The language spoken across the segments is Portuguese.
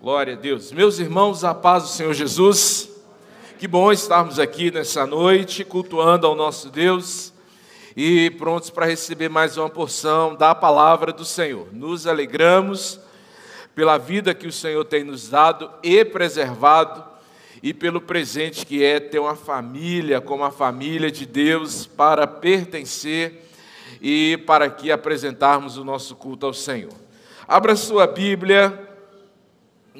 Glória a Deus. Meus irmãos, a paz do Senhor Jesus. Que bom estarmos aqui nessa noite, cultuando ao nosso Deus e prontos para receber mais uma porção da palavra do Senhor. Nos alegramos pela vida que o Senhor tem nos dado e preservado e pelo presente que é ter uma família como a família de Deus para pertencer e para aqui apresentarmos o nosso culto ao Senhor. Abra sua Bíblia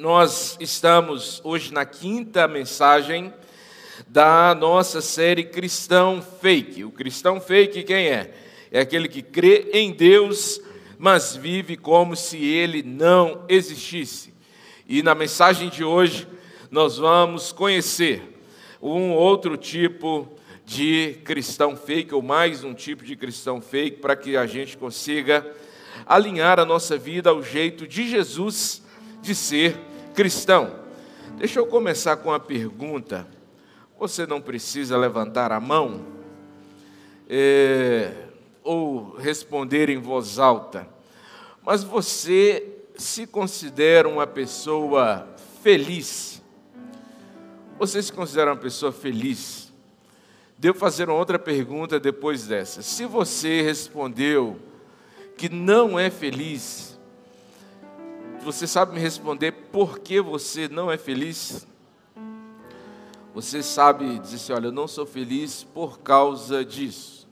nós estamos hoje na quinta mensagem da nossa série Cristão Fake. O cristão fake quem é? É aquele que crê em Deus, mas vive como se ele não existisse. E na mensagem de hoje nós vamos conhecer um outro tipo de cristão fake, ou mais um tipo de cristão fake, para que a gente consiga alinhar a nossa vida ao jeito de Jesus de ser cristão. Deixa eu começar com uma pergunta. Você não precisa levantar a mão é, ou responder em voz alta, mas você se considera uma pessoa feliz? Você se considera uma pessoa feliz? Devo fazer uma outra pergunta depois dessa. Se você respondeu que não é feliz, você sabe me responder por que você não é feliz? Você sabe dizer assim: olha, eu não sou feliz por causa disso.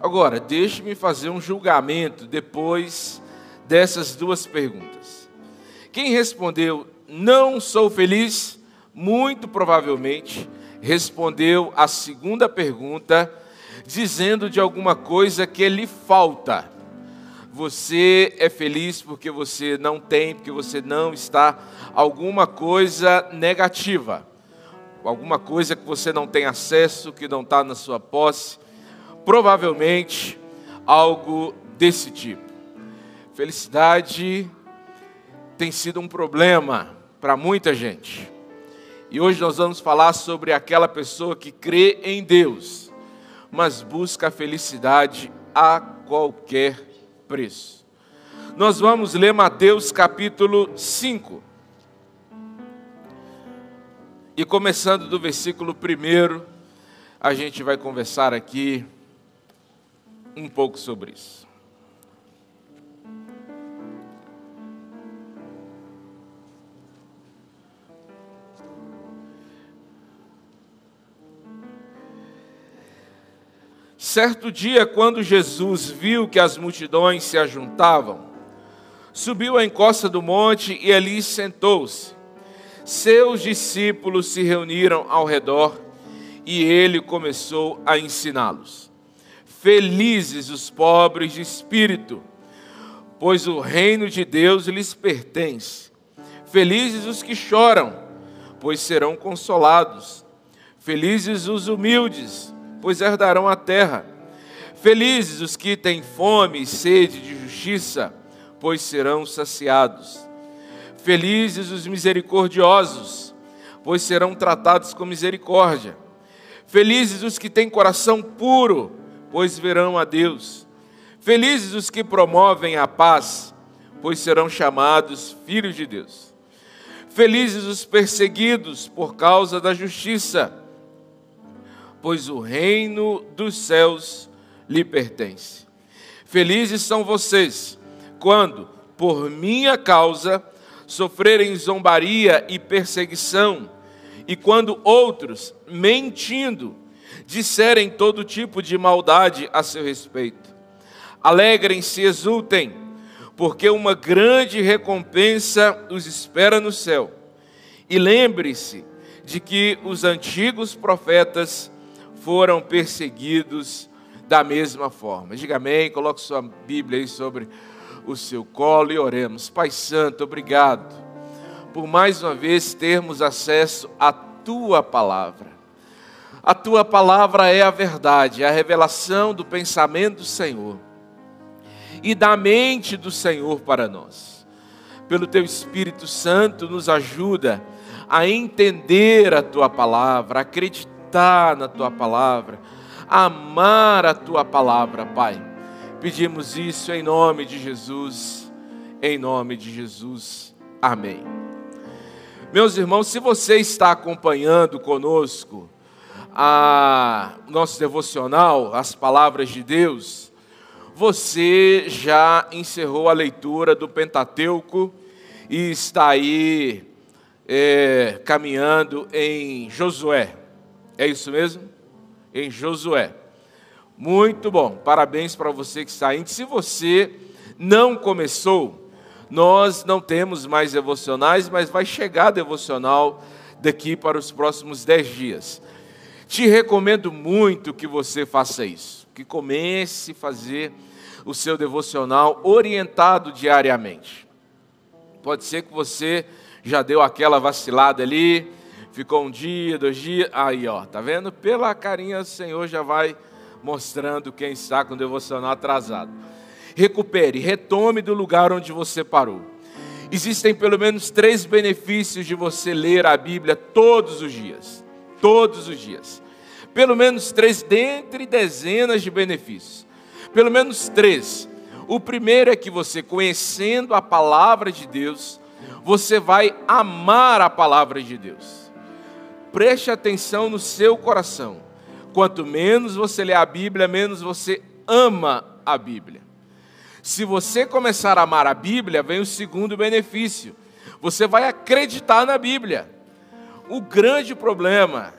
Agora, deixe-me fazer um julgamento depois dessas duas perguntas. Quem respondeu não sou feliz, muito provavelmente respondeu a segunda pergunta dizendo de alguma coisa que lhe falta. Você é feliz porque você não tem, porque você não está alguma coisa negativa, alguma coisa que você não tem acesso, que não está na sua posse, provavelmente algo desse tipo. Felicidade tem sido um problema para muita gente. E hoje nós vamos falar sobre aquela pessoa que crê em Deus, mas busca a felicidade a qualquer preço. Nós vamos ler Mateus capítulo 5. E começando do versículo 1, a gente vai conversar aqui um pouco sobre isso. Certo dia, quando Jesus viu que as multidões se ajuntavam, subiu à encosta do monte e ali sentou-se. Seus discípulos se reuniram ao redor e ele começou a ensiná-los. Felizes os pobres de espírito, pois o reino de Deus lhes pertence. Felizes os que choram, pois serão consolados. Felizes os humildes, pois herdarão a terra. Felizes os que têm fome e sede de justiça, pois serão saciados. Felizes os misericordiosos, pois serão tratados com misericórdia. Felizes os que têm coração puro, pois verão a Deus. Felizes os que promovem a paz, pois serão chamados filhos de Deus. Felizes os perseguidos por causa da justiça, pois o reino dos céus lhe pertence. Felizes são vocês quando, por minha causa, sofrerem zombaria e perseguição, e quando outros, mentindo, disserem todo tipo de maldade a seu respeito. Alegrem-se, exultem, porque uma grande recompensa os espera no céu. E lembre-se de que os antigos profetas foram perseguidos da mesma forma. Diga amém, coloque sua Bíblia aí sobre o seu colo e oremos. Pai Santo, obrigado por mais uma vez termos acesso à tua palavra. A tua palavra é a verdade, é a revelação do pensamento do Senhor e da mente do Senhor para nós. Pelo teu Espírito Santo, nos ajuda a entender a tua palavra, acreditar meditar na tua palavra, amar a tua palavra, Pai. Pedimos isso em nome de Jesus, em nome de Jesus. Amém. Meus irmãos, se você está acompanhando conosco a nosso devocional, as palavras de Deus, você já encerrou a leitura do Pentateuco e está aí é, caminhando em Josué. É isso mesmo? Em Josué. Muito bom, parabéns para você que está indo. Se você não começou, nós não temos mais devocionais, mas vai chegar devocional daqui para os próximos dez dias. Te recomendo muito que você faça isso, que comece a fazer o seu devocional orientado diariamente. Pode ser que você já deu aquela vacilada ali, ficou um dia, dois dias, aí ó, tá vendo? Pela carinha o Senhor já vai mostrando quem está com o devocional atrasado. Recupere, retome do lugar onde você parou. Existem pelo menos três benefícios de você ler a Bíblia todos os dias. Todos os dias. Pelo menos três, dentre dezenas de benefícios. Pelo menos três. O primeiro é que você, conhecendo a palavra de Deus, você vai amar a palavra de Deus. Preste atenção no seu coração. Quanto menos você lê a Bíblia, menos você ama a Bíblia. Se você começar a amar a Bíblia, vem o segundo benefício. Você vai acreditar na Bíblia. O grande problema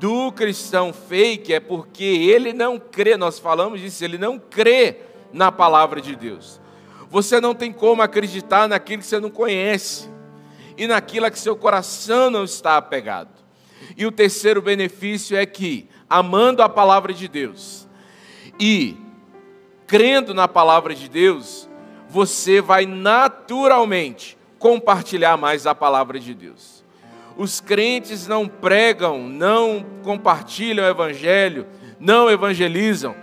do cristão fake é porque ele não crê, nós falamos disso, ele não crê na palavra de Deus. Você não tem como acreditar naquilo que você não conhece e naquilo a que seu coração não está apegado. E o terceiro benefício é que amando a palavra de Deus e crendo na palavra de Deus, você vai naturalmente compartilhar mais a palavra de Deus. Os crentes não pregam, não compartilham o evangelho, não evangelizam.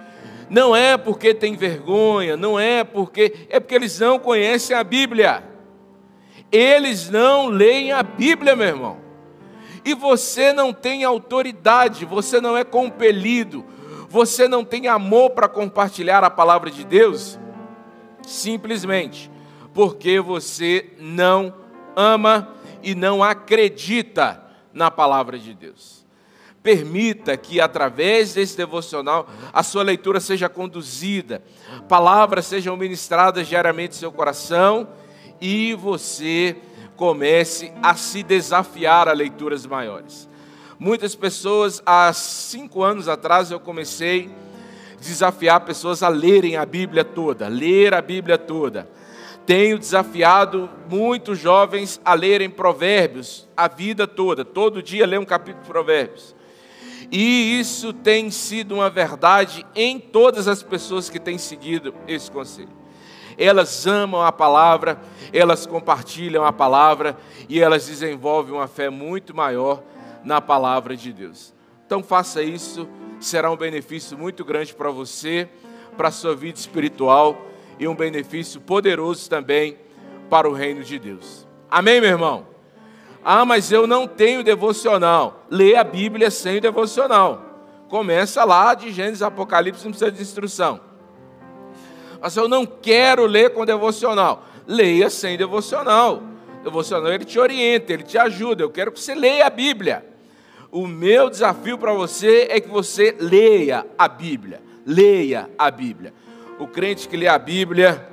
Não é porque tem vergonha, não é porque é porque eles não conhecem a Bíblia. Eles não leem a Bíblia, meu irmão e você não tem autoridade, você não é compelido, você não tem amor para compartilhar a palavra de Deus, simplesmente porque você não ama e não acredita na palavra de Deus. Permita que através desse devocional a sua leitura seja conduzida, palavras sejam ministradas diariamente em seu coração e você comece a se desafiar a leituras maiores. Muitas pessoas, há cinco anos atrás, eu comecei a desafiar pessoas a lerem a Bíblia toda, ler a Bíblia toda. Tenho desafiado muitos jovens a lerem Provérbios a vida toda, todo dia ler um capítulo de Provérbios. E isso tem sido uma verdade em todas as pessoas que têm seguido esse conselho elas amam a palavra, elas compartilham a palavra e elas desenvolvem uma fé muito maior na palavra de Deus. Então faça isso, será um benefício muito grande para você, para a sua vida espiritual e um benefício poderoso também para o reino de Deus. Amém, meu irmão? Ah, mas eu não tenho devocional. Lê a Bíblia sem devocional. Começa lá de Gênesis Apocalipse, não precisa de instrução. Mas eu não quero ler com devocional. Leia sem devocional. Devocional ele te orienta, ele te ajuda. Eu quero que você leia a Bíblia. O meu desafio para você é que você leia a Bíblia. Leia a Bíblia. O crente que lê a Bíblia,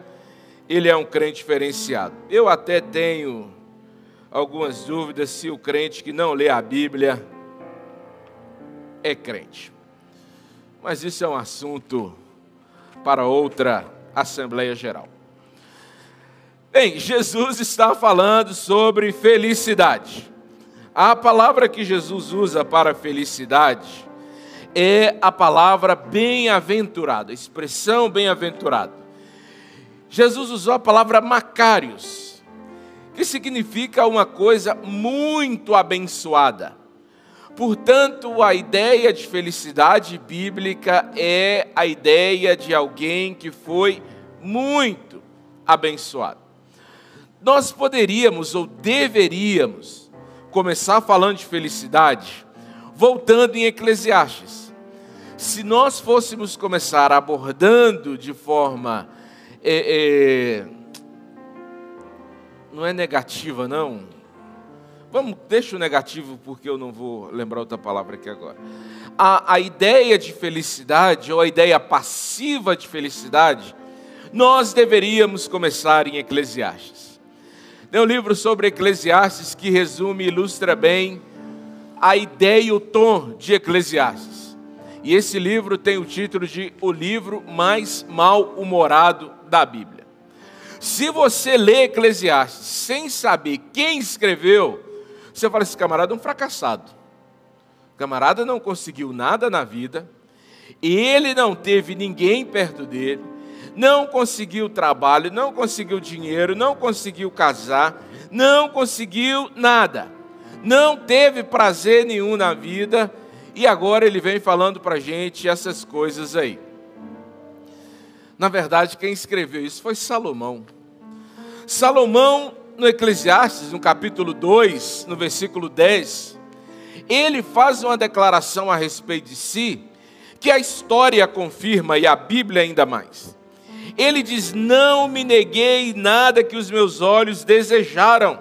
ele é um crente diferenciado. Eu até tenho algumas dúvidas se o crente que não lê a Bíblia é crente. Mas isso é um assunto para outra Assembleia Geral. Bem, Jesus está falando sobre felicidade. A palavra que Jesus usa para felicidade é a palavra bem-aventurado, a expressão bem-aventurado. Jesus usou a palavra macários, que significa uma coisa muito abençoada. Portanto, a ideia de felicidade bíblica é a ideia de alguém que foi muito abençoado. Nós poderíamos ou deveríamos começar falando de felicidade voltando em Eclesiastes. Se nós fôssemos começar abordando de forma é, é, não é negativa não, Vamos, deixa o negativo, porque eu não vou lembrar outra palavra aqui agora. A, a ideia de felicidade, ou a ideia passiva de felicidade, nós deveríamos começar em Eclesiastes. Tem um livro sobre Eclesiastes que resume e ilustra bem a ideia e o tom de Eclesiastes. E esse livro tem o título de O Livro Mais Mal-Humorado da Bíblia. Se você lê Eclesiastes sem saber quem escreveu, você fala: esse camarada é um fracassado. O camarada não conseguiu nada na vida, ele não teve ninguém perto dele, não conseguiu trabalho, não conseguiu dinheiro, não conseguiu casar, não conseguiu nada, não teve prazer nenhum na vida, e agora ele vem falando para a gente essas coisas aí. Na verdade, quem escreveu isso foi Salomão. Salomão, no Eclesiastes, no capítulo 2, no versículo 10, ele faz uma declaração a respeito de si, que a história confirma e a Bíblia ainda mais. Ele diz: Não me neguei nada que os meus olhos desejaram,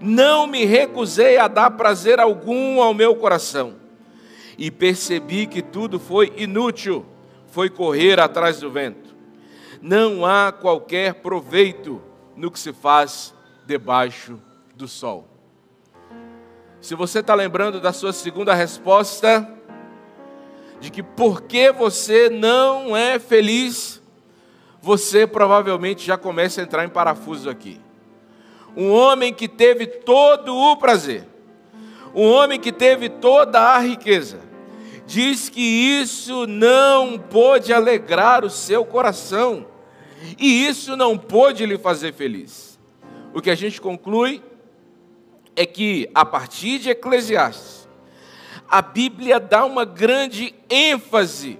não me recusei a dar prazer algum ao meu coração, e percebi que tudo foi inútil, foi correr atrás do vento. Não há qualquer proveito no que se faz debaixo do sol. Se você está lembrando da sua segunda resposta, de que por que você não é feliz, você provavelmente já começa a entrar em parafuso aqui. Um homem que teve todo o prazer, um homem que teve toda a riqueza, diz que isso não pôde alegrar o seu coração, e isso não pôde lhe fazer feliz. O que a gente conclui é que, a partir de Eclesiastes, a Bíblia dá uma grande ênfase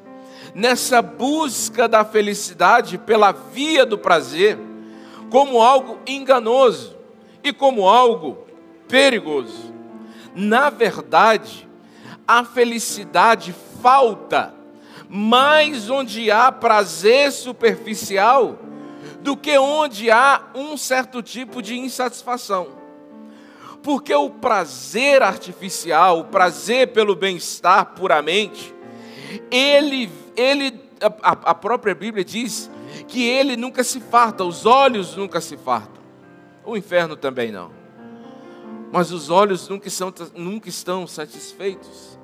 nessa busca da felicidade pela via do prazer, como algo enganoso e como algo perigoso. Na verdade, a felicidade falta mais onde há prazer superficial do que onde há um certo tipo de insatisfação. Porque o prazer artificial, o prazer pelo bem-estar puramente, ele, ele a, a própria Bíblia diz que ele nunca se farta, os olhos nunca se fartam. O inferno também não. Mas os olhos nunca, são, nunca estão satisfeitos.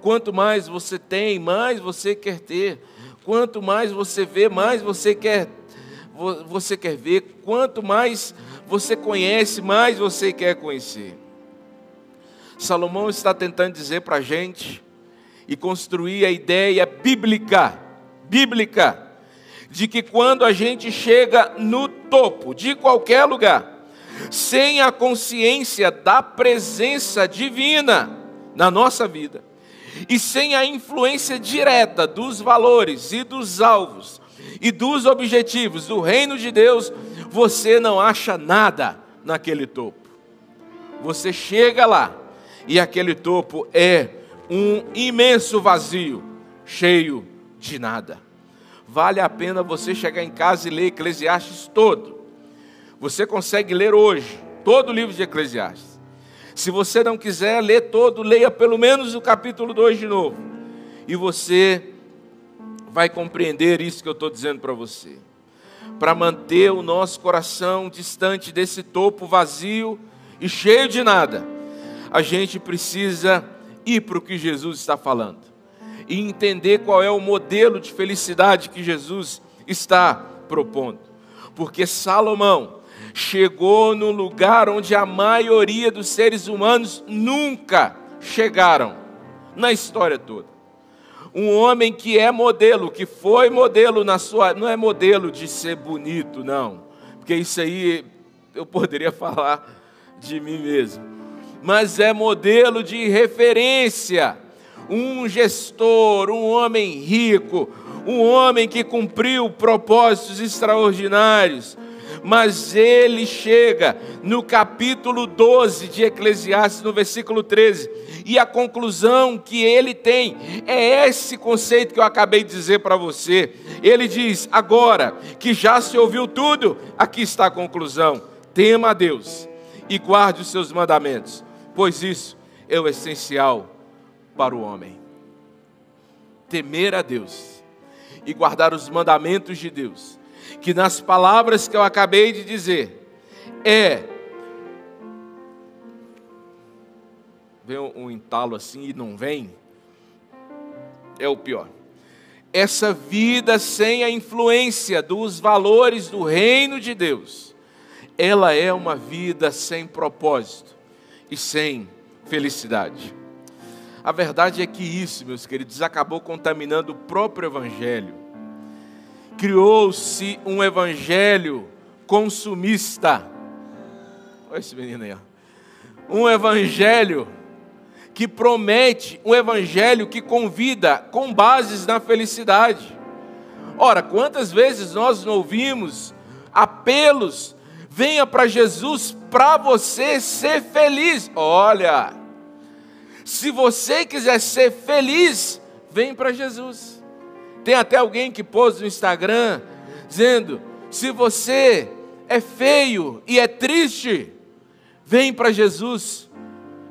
Quanto mais você tem, mais você quer ter. Quanto mais você vê, mais você quer você quer ver. Quanto mais você conhece, mais você quer conhecer. Salomão está tentando dizer para a gente e construir a ideia bíblica, bíblica, de que quando a gente chega no topo de qualquer lugar, sem a consciência da presença divina na nossa vida, e sem a influência direta dos valores e dos alvos e dos objetivos do reino de Deus, você não acha nada naquele topo. Você chega lá e aquele topo é um imenso vazio, cheio de nada. Vale a pena você chegar em casa e ler Eclesiastes todo. Você consegue ler hoje todo o livro de Eclesiastes. Se você não quiser ler todo, leia pelo menos o capítulo 2 de novo. E você vai compreender isso que eu estou dizendo para você para manter o nosso coração distante desse topo vazio e cheio de nada, a gente precisa ir para o que Jesus está falando e entender qual é o modelo de felicidade que Jesus está propondo. Porque Salomão chegou no lugar onde a maioria dos seres humanos nunca chegaram na história toda um homem que é modelo, que foi modelo na sua. Não é modelo de ser bonito, não, porque isso aí eu poderia falar de mim mesmo, mas é modelo de referência. Um gestor, um homem rico, um homem que cumpriu propósitos extraordinários, mas ele chega no capítulo 12 de Eclesiastes, no versículo 13, e a conclusão que ele tem é esse conceito que eu acabei de dizer para você. Ele diz: agora que já se ouviu tudo, aqui está a conclusão: tema a Deus e guarde os seus mandamentos, pois isso é o essencial para o homem. Temer a Deus e guardar os mandamentos de Deus, que nas palavras que eu acabei de dizer, é. Vem um entalo assim e não vem, é o pior. Essa vida sem a influência dos valores do reino de Deus, ela é uma vida sem propósito e sem felicidade. A verdade é que isso, meus queridos, acabou contaminando o próprio Evangelho. Criou-se um Evangelho consumista. Olha esse menino aí, ó. Um Evangelho que promete, um Evangelho que convida com bases na felicidade. Ora, quantas vezes nós não ouvimos apelos, venha para Jesus para você ser feliz. Olha, se você quiser ser feliz, vem para Jesus. Tem até alguém que pôs no Instagram dizendo: se você é feio e é triste, vem para Jesus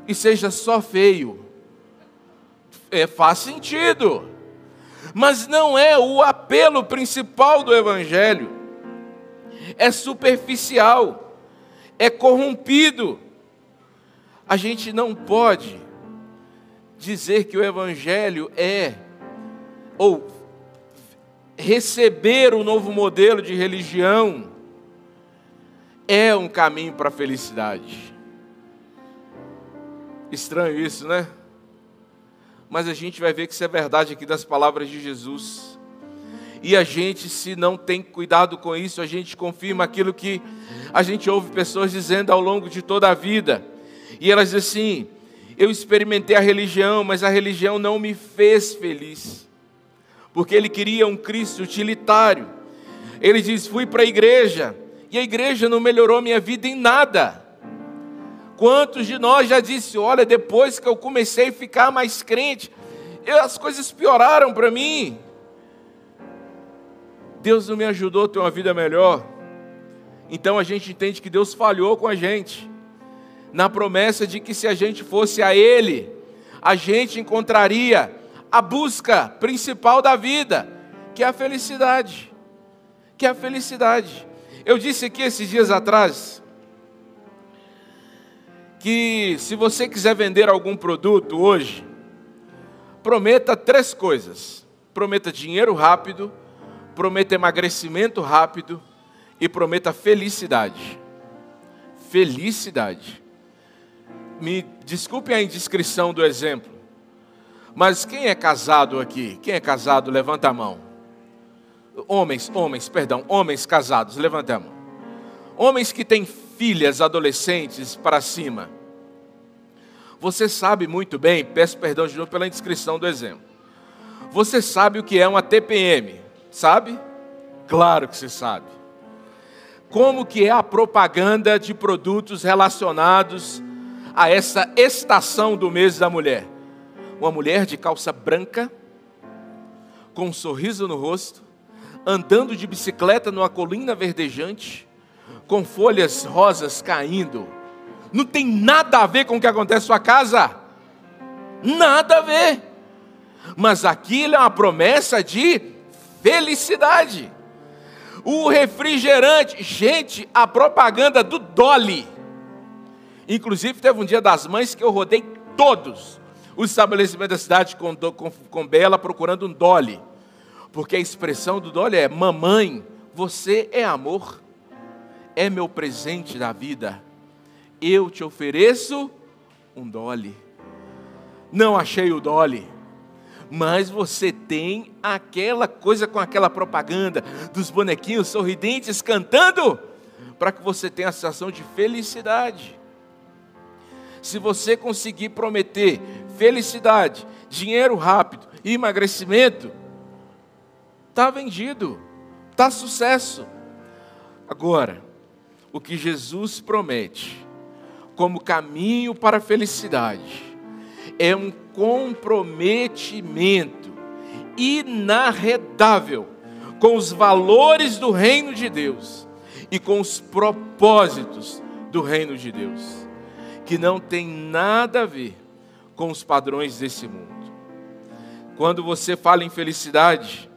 e seja só feio. É, faz sentido, mas não é o apelo principal do Evangelho, é superficial, é corrompido. A gente não pode dizer que o Evangelho é, ou receber o novo modelo de religião, é um caminho para a felicidade. Estranho isso, né? Mas a gente vai ver que isso é verdade aqui das palavras de Jesus. E a gente, se não tem cuidado com isso, a gente confirma aquilo que a gente ouve pessoas dizendo ao longo de toda a vida. E elas dizem assim: eu experimentei a religião, mas a religião não me fez feliz. Porque ele queria um Cristo utilitário. Ele diz: fui para a igreja, e a igreja não melhorou minha vida em nada. Quantos de nós já disse, olha, depois que eu comecei a ficar mais crente, as coisas pioraram para mim. Deus não me ajudou a ter uma vida melhor. Então a gente entende que Deus falhou com a gente na promessa de que se a gente fosse a Ele, a gente encontraria a busca principal da vida, que é a felicidade. Que é a felicidade. Eu disse aqui esses dias atrás que se você quiser vender algum produto hoje, prometa três coisas: prometa dinheiro rápido, prometa emagrecimento rápido e prometa felicidade. Felicidade me desculpe a indiscrição do exemplo, mas quem é casado aqui? Quem é casado, levanta a mão. Homens, homens, perdão, homens casados, levanta a mão. Homens que têm filhas adolescentes para cima. Você sabe muito bem, peço perdão de novo pela indiscrição do exemplo. Você sabe o que é uma TPM, sabe? Claro que você sabe. Como que é a propaganda de produtos relacionados a essa estação do mês da mulher. Uma mulher de calça branca, com um sorriso no rosto, andando de bicicleta numa colina verdejante, com folhas rosas caindo. Não tem nada a ver com o que acontece na sua casa. Nada a ver. Mas aquilo é uma promessa de felicidade. O refrigerante, gente, a propaganda do Dolly Inclusive, teve um dia das mães que eu rodei todos os estabelecimentos da cidade com, com, com Bela procurando um Dolly. Porque a expressão do Dolly é: Mamãe, você é amor, é meu presente da vida. Eu te ofereço um Dolly. Não achei o Dolly, mas você tem aquela coisa com aquela propaganda dos bonequinhos sorridentes cantando, para que você tenha a sensação de felicidade se você conseguir prometer felicidade, dinheiro rápido e emagrecimento, está vendido, está sucesso. Agora, o que Jesus promete como caminho para a felicidade é um comprometimento inarredável com os valores do reino de Deus e com os propósitos do reino de Deus, que não tem nada a ver com os padrões desse mundo. Quando você fala em felicidade,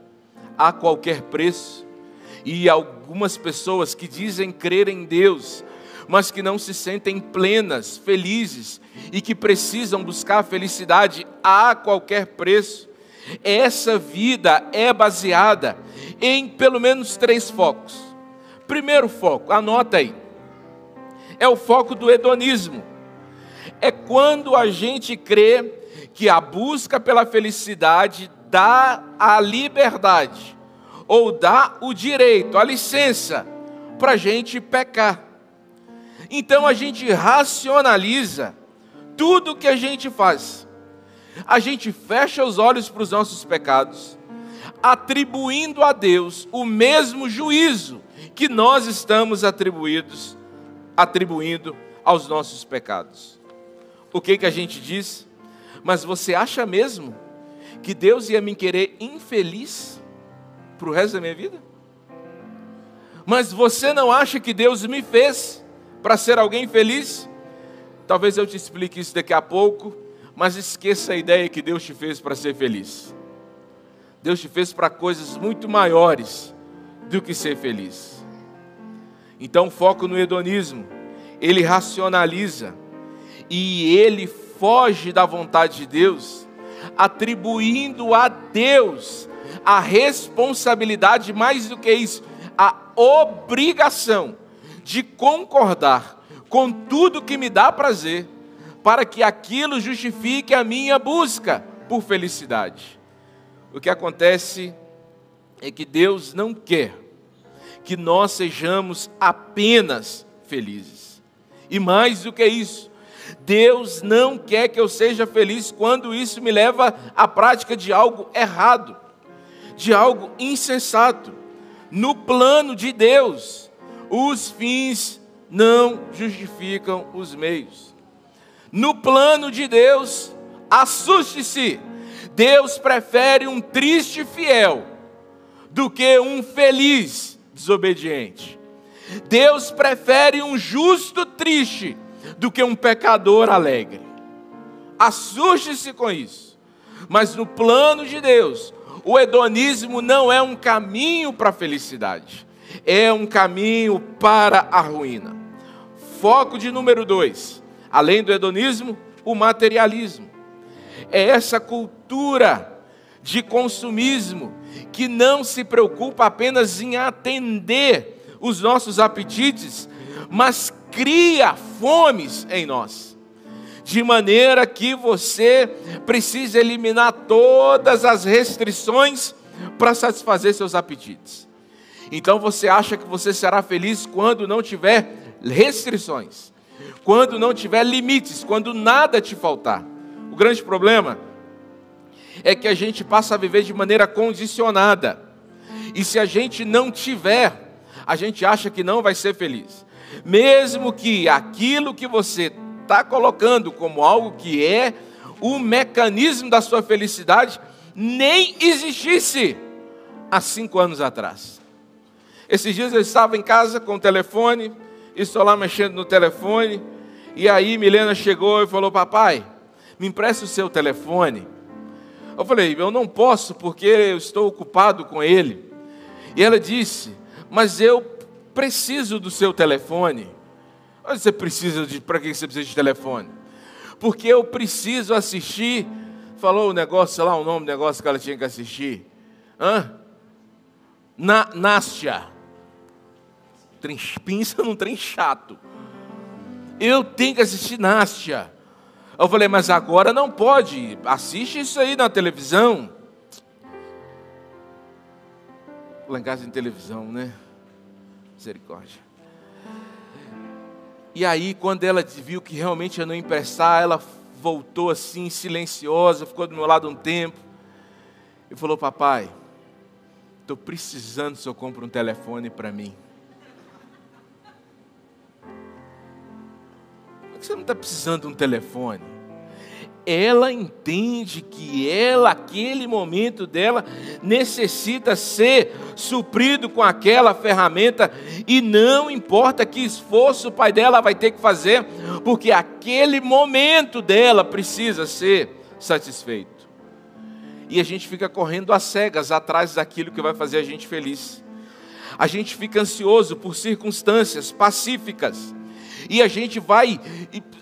a qualquer preço, e algumas pessoas que dizem crer em Deus, mas que não se sentem plenas, felizes e que precisam buscar a felicidade a qualquer preço. Essa vida é baseada em pelo menos três focos. Primeiro foco, anota aí, é o foco do hedonismo. É quando a gente crê que a busca pela felicidade dá a liberdade, ou dá o direito, a licença, para a gente pecar. Então a gente racionaliza tudo que a gente faz. A gente fecha os olhos para os nossos pecados, atribuindo a Deus o mesmo juízo que nós estamos atribuídos, atribuindo aos nossos pecados. O que que a gente diz? Mas você acha mesmo que Deus ia me querer infeliz para o resto da minha vida? Mas você não acha que Deus me fez para ser alguém feliz? Talvez eu te explique isso daqui a pouco, mas esqueça a ideia que Deus te fez para ser feliz. Deus te fez para coisas muito maiores do que ser feliz. Então, foco no hedonismo, ele racionaliza e ele foge da vontade de Deus, atribuindo a Deus a responsabilidade, mais do que isso, a obrigação de concordar com tudo que me dá prazer, para que aquilo justifique a minha busca por felicidade. O que acontece é que Deus não quer que nós sejamos apenas felizes. E mais do que isso, Deus não quer que eu seja feliz quando isso me leva à prática de algo errado, de algo insensato. No plano de Deus, os fins não justificam os meios. No plano de Deus, assuste-se. Deus prefere um triste fiel do que um feliz desobediente. Deus prefere um justo triste do que um pecador alegre. Assuste-se com isso. Mas no plano de Deus, o hedonismo não é um caminho para a felicidade é um caminho para a ruína. Foco de número dois, além do hedonismo, o materialismo. É essa cultura de consumismo que não se preocupa apenas em atender os nossos apetites, mas cria fomes em nós. De maneira que você precisa eliminar todas as restrições para satisfazer seus apetites. Então você acha que você será feliz quando não tiver restrições, quando não tiver limites, quando nada te faltar. O grande problema é que a gente passa a viver de maneira condicionada. E se a gente não tiver, a gente acha que não vai ser feliz. Mesmo que aquilo que você está colocando como algo que é o mecanismo da sua felicidade nem existisse há cinco anos atrás. Esses dias eu estava em casa com o telefone, estou lá mexendo no telefone, e aí Milena chegou e falou: Papai, me empresta o seu telefone. Eu falei: Eu não posso porque eu estou ocupado com ele. E ela disse: Mas eu preciso do seu telefone. Você precisa de. Para que você precisa de telefone? Porque eu preciso assistir. Falou o negócio, sei lá o nome do negócio que ela tinha que assistir. Hã? Na, Nástia pinça num trem chato. Eu tenho que assistir Nástia. Eu falei, mas agora não pode. Assiste isso aí na televisão. Lá em casa em televisão, né? Misericórdia. E aí, quando ela viu que realmente eu não emprestar, ela voltou assim, silenciosa, ficou do meu lado um tempo. E falou: Papai, estou precisando se eu compro um telefone para mim. que você não está precisando de um telefone? Ela entende que ela, aquele momento dela, necessita ser suprido com aquela ferramenta, e não importa que esforço o pai dela vai ter que fazer, porque aquele momento dela precisa ser satisfeito. E a gente fica correndo às cegas atrás daquilo que vai fazer a gente feliz. A gente fica ansioso por circunstâncias pacíficas. E a gente vai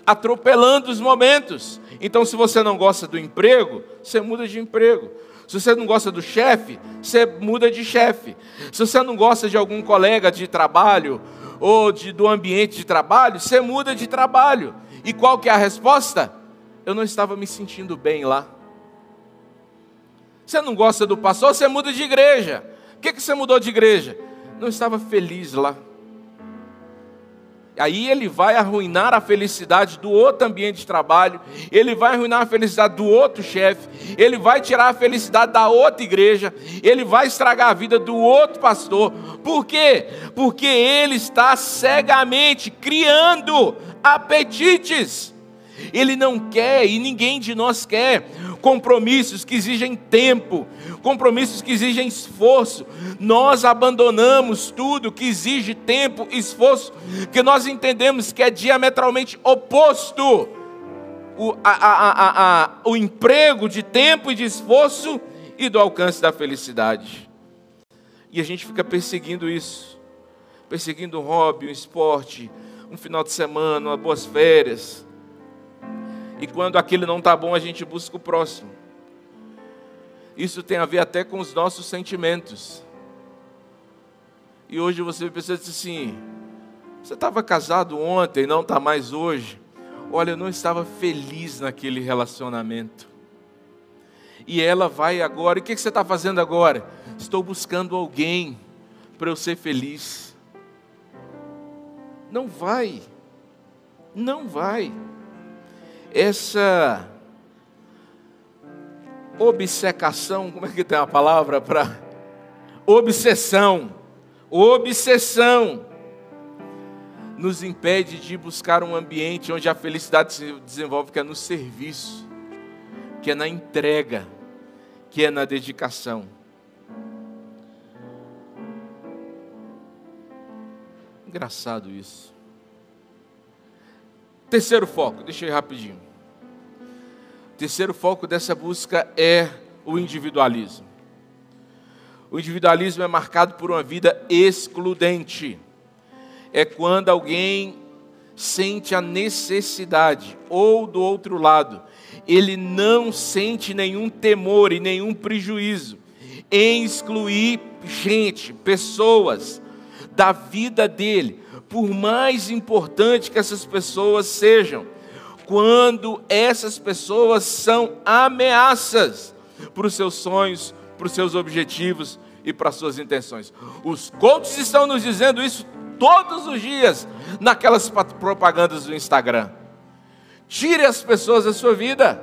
atropelando os momentos. Então, se você não gosta do emprego, você muda de emprego. Se você não gosta do chefe, você muda de chefe. Se você não gosta de algum colega de trabalho ou de, do ambiente de trabalho, você muda de trabalho. E qual que é a resposta? Eu não estava me sentindo bem lá. Você não gosta do pastor, você muda de igreja. Por que, que você mudou de igreja? Não estava feliz lá. Aí ele vai arruinar a felicidade do outro ambiente de trabalho, ele vai arruinar a felicidade do outro chefe, ele vai tirar a felicidade da outra igreja, ele vai estragar a vida do outro pastor. Por quê? Porque ele está cegamente criando apetites. Ele não quer e ninguém de nós quer compromissos que exigem tempo, compromissos que exigem esforço. Nós abandonamos tudo que exige tempo, esforço, que nós entendemos que é diametralmente oposto o, a, a, a, o emprego de tempo e de esforço e do alcance da felicidade. E a gente fica perseguindo isso, perseguindo um hobby, um esporte, um final de semana, boas férias e quando aquilo não está bom, a gente busca o próximo. Isso tem a ver até com os nossos sentimentos. E hoje você precisa dizer assim: você estava casado ontem, não está mais hoje. Olha, eu não estava feliz naquele relacionamento. E ela vai agora, e o que você está fazendo agora? Estou buscando alguém para eu ser feliz. Não vai, não vai essa obcecação, como é que tem a palavra para obsessão, obsessão nos impede de buscar um ambiente onde a felicidade se desenvolve, que é no serviço, que é na entrega, que é na dedicação. Engraçado isso. Terceiro foco, deixa eu ir rapidinho. Terceiro foco dessa busca é o individualismo. O individualismo é marcado por uma vida excludente. É quando alguém sente a necessidade, ou do outro lado, ele não sente nenhum temor e nenhum prejuízo em excluir gente, pessoas da vida dele, por mais importante que essas pessoas sejam, quando essas pessoas são ameaças para os seus sonhos, para os seus objetivos e para as suas intenções. Os coaches estão nos dizendo isso todos os dias naquelas propagandas do Instagram. Tire as pessoas da sua vida.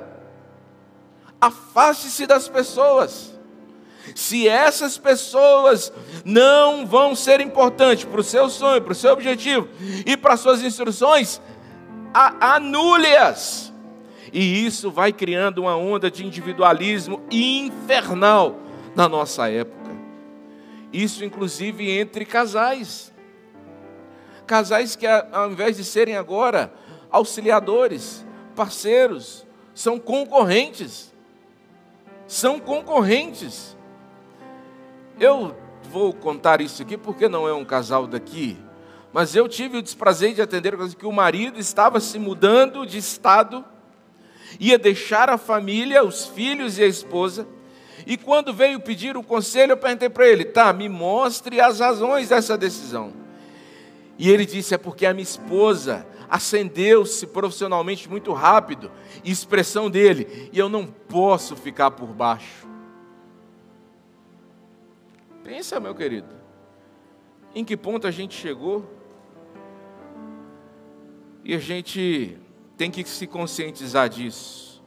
Afaste-se das pessoas se essas pessoas não vão ser importantes para o seu sonho, para o seu objetivo e para as suas instruções, anule-as. E isso vai criando uma onda de individualismo infernal na nossa época. Isso, inclusive, entre casais. Casais que, ao invés de serem agora auxiliadores, parceiros, são concorrentes. São concorrentes. Eu vou contar isso aqui porque não é um casal daqui, mas eu tive o desprazer de atender que o marido estava se mudando de estado, ia deixar a família, os filhos e a esposa, e quando veio pedir o conselho, eu perguntei para ele: tá, me mostre as razões dessa decisão. E ele disse: é porque a minha esposa acendeu-se profissionalmente muito rápido, expressão dele, e eu não posso ficar por baixo. Pensa, meu querido, em que ponto a gente chegou? E a gente tem que se conscientizar disso.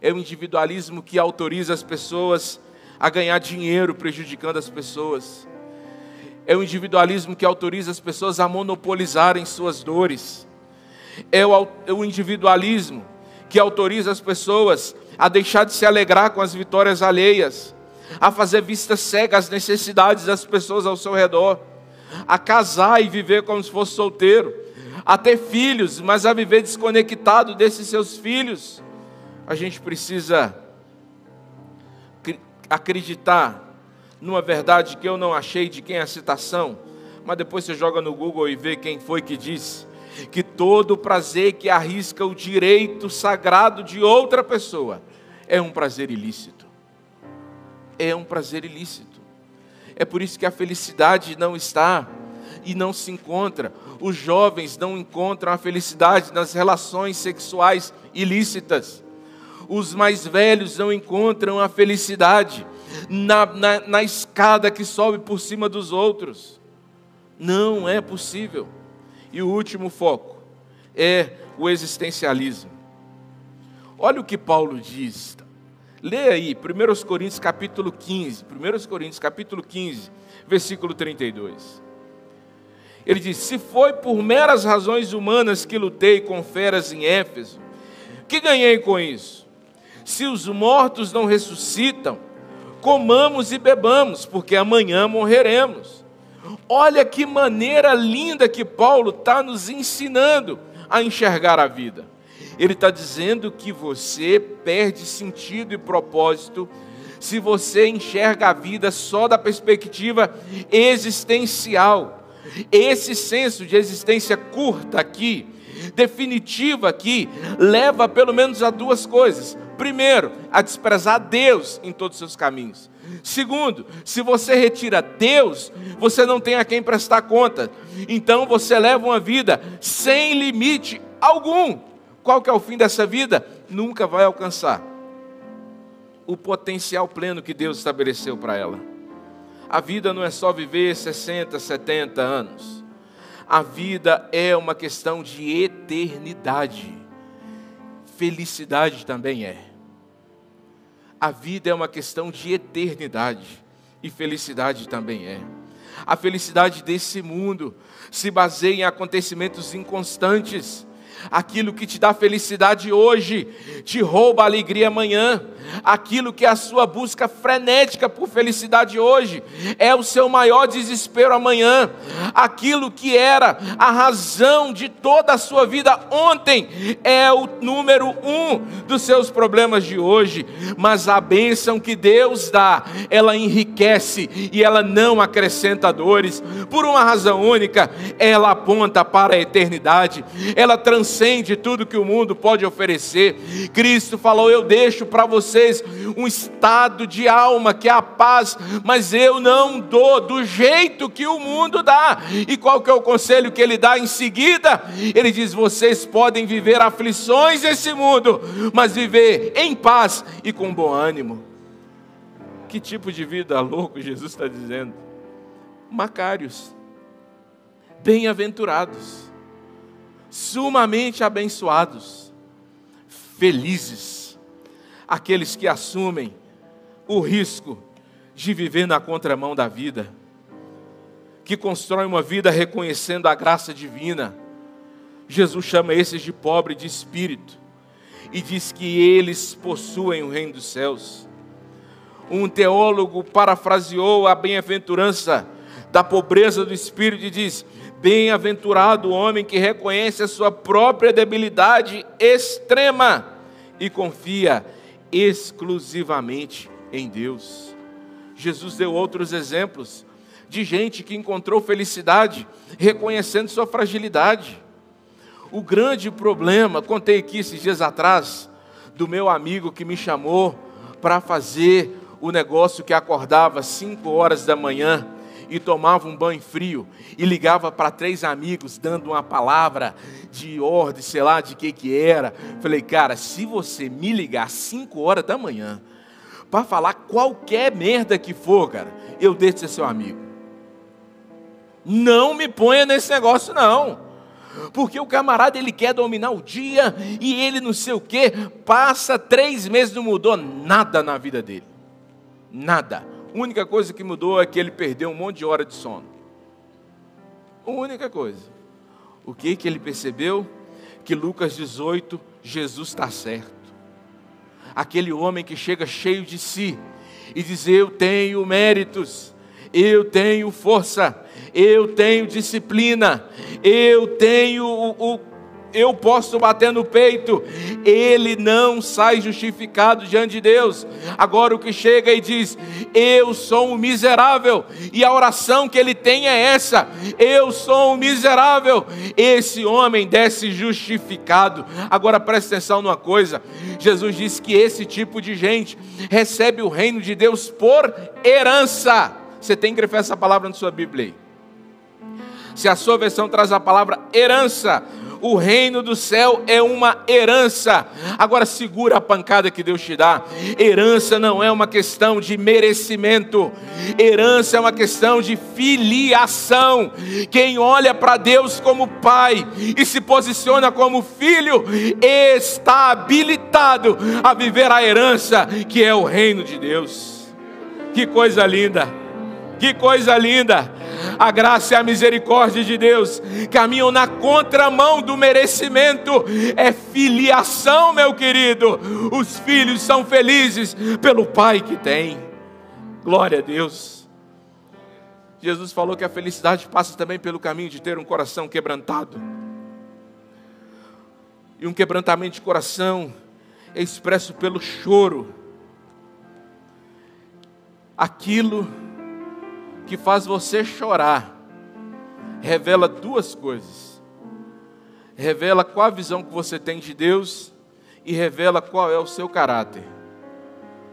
É o individualismo que autoriza as pessoas a ganhar dinheiro prejudicando as pessoas. É o individualismo que autoriza as pessoas a monopolizarem suas dores. É o, é o individualismo que autoriza as pessoas a deixar de se alegrar com as vitórias alheias, a fazer vista cega às necessidades das pessoas ao seu redor, a casar e viver como se fosse solteiro, a ter filhos, mas a viver desconectado desses seus filhos. A gente precisa acreditar numa verdade que eu não achei de quem é a citação, mas depois você joga no Google e vê quem foi que disse que todo prazer que arrisca o direito sagrado de outra pessoa é um prazer ilícito. É um prazer ilícito. É por isso que a felicidade não está e não se encontra. Os jovens não encontram a felicidade nas relações sexuais ilícitas. Os mais velhos não encontram a felicidade na, na, na escada que sobe por cima dos outros. Não é possível. E o último foco é o existencialismo. Olha o que Paulo diz. Leia aí, 1 Coríntios capítulo 15, 1 Coríntios capítulo 15, versículo 32. Ele diz: Se foi por meras razões humanas que lutei com feras em Éfeso, que ganhei com isso? Se os mortos não ressuscitam, comamos e bebamos, porque amanhã morreremos. Olha que maneira linda que Paulo está nos ensinando a enxergar a vida. Ele está dizendo que você perde sentido e propósito se você enxerga a vida só da perspectiva existencial. Esse senso de existência curta aqui, definitiva aqui, leva pelo menos a duas coisas. Primeiro, a desprezar Deus em todos os seus caminhos. Segundo, se você retira Deus, você não tem a quem prestar conta. Então você leva uma vida sem limite algum. Qual que é o fim dessa vida? Nunca vai alcançar o potencial pleno que Deus estabeleceu para ela. A vida não é só viver 60, 70 anos. A vida é uma questão de eternidade. Felicidade também é. A vida é uma questão de eternidade e felicidade também é. A felicidade desse mundo se baseia em acontecimentos inconstantes. Aquilo que te dá felicidade hoje te rouba a alegria amanhã. Aquilo que é a sua busca frenética por felicidade hoje, é o seu maior desespero amanhã, aquilo que era a razão de toda a sua vida ontem, é o número um dos seus problemas de hoje, mas a bênção que Deus dá, ela enriquece e ela não acrescenta dores, por uma razão única, ela aponta para a eternidade, ela transcende tudo que o mundo pode oferecer. Cristo falou: Eu deixo para você vocês um estado de alma que é a paz, mas eu não dou do jeito que o mundo dá. E qual que é o conselho que ele dá em seguida? Ele diz: vocês podem viver aflições nesse mundo, mas viver em paz e com bom ânimo. Que tipo de vida louco Jesus está dizendo? Macários, bem-aventurados, sumamente abençoados, felizes aqueles que assumem o risco de viver na contramão da vida, que constroem uma vida reconhecendo a graça divina. Jesus chama esses de pobre de espírito e diz que eles possuem o reino dos céus. Um teólogo parafraseou a bem-aventurança da pobreza do espírito e diz: Bem-aventurado o homem que reconhece a sua própria debilidade extrema e confia exclusivamente em Deus. Jesus deu outros exemplos de gente que encontrou felicidade reconhecendo sua fragilidade. O grande problema, contei aqui esses dias atrás, do meu amigo que me chamou para fazer o negócio que acordava às 5 horas da manhã e tomava um banho frio e ligava para três amigos dando uma palavra de ordem, sei lá de que que era. Falei, cara, se você me ligar às 5 horas da manhã para falar qualquer merda que for, cara, eu deixo de ser seu amigo. Não me ponha nesse negócio não. Porque o camarada ele quer dominar o dia e ele não sei o que, passa três meses não mudou nada na vida dele. Nada. Única coisa que mudou é que ele perdeu um monte de hora de sono. Única coisa. O que que ele percebeu? que Lucas 18, Jesus está certo. Aquele homem que chega cheio de si e diz: Eu tenho méritos, eu tenho força, eu tenho disciplina, eu tenho o, o eu posso bater no peito, ele não sai justificado diante de Deus. Agora o que chega e diz: Eu sou um miserável, e a oração que ele tem é essa: Eu sou um miserável. Esse homem desce justificado. Agora preste atenção numa coisa: Jesus disse que esse tipo de gente recebe o reino de Deus por herança. Você tem que grifar essa palavra na sua Bíblia aí. Se a sua versão traz a palavra herança, o reino do céu é uma herança. Agora segura a pancada que Deus te dá. Herança não é uma questão de merecimento. Herança é uma questão de filiação. Quem olha para Deus como pai e se posiciona como filho está habilitado a viver a herança que é o reino de Deus. Que coisa linda! Que coisa linda! A graça e a misericórdia de Deus caminham na contramão do merecimento. É filiação, meu querido. Os filhos são felizes pelo pai que tem. Glória a Deus. Jesus falou que a felicidade passa também pelo caminho de ter um coração quebrantado. E um quebrantamento de coração é expresso pelo choro. Aquilo que faz você chorar revela duas coisas. Revela qual a visão que você tem de Deus e revela qual é o seu caráter.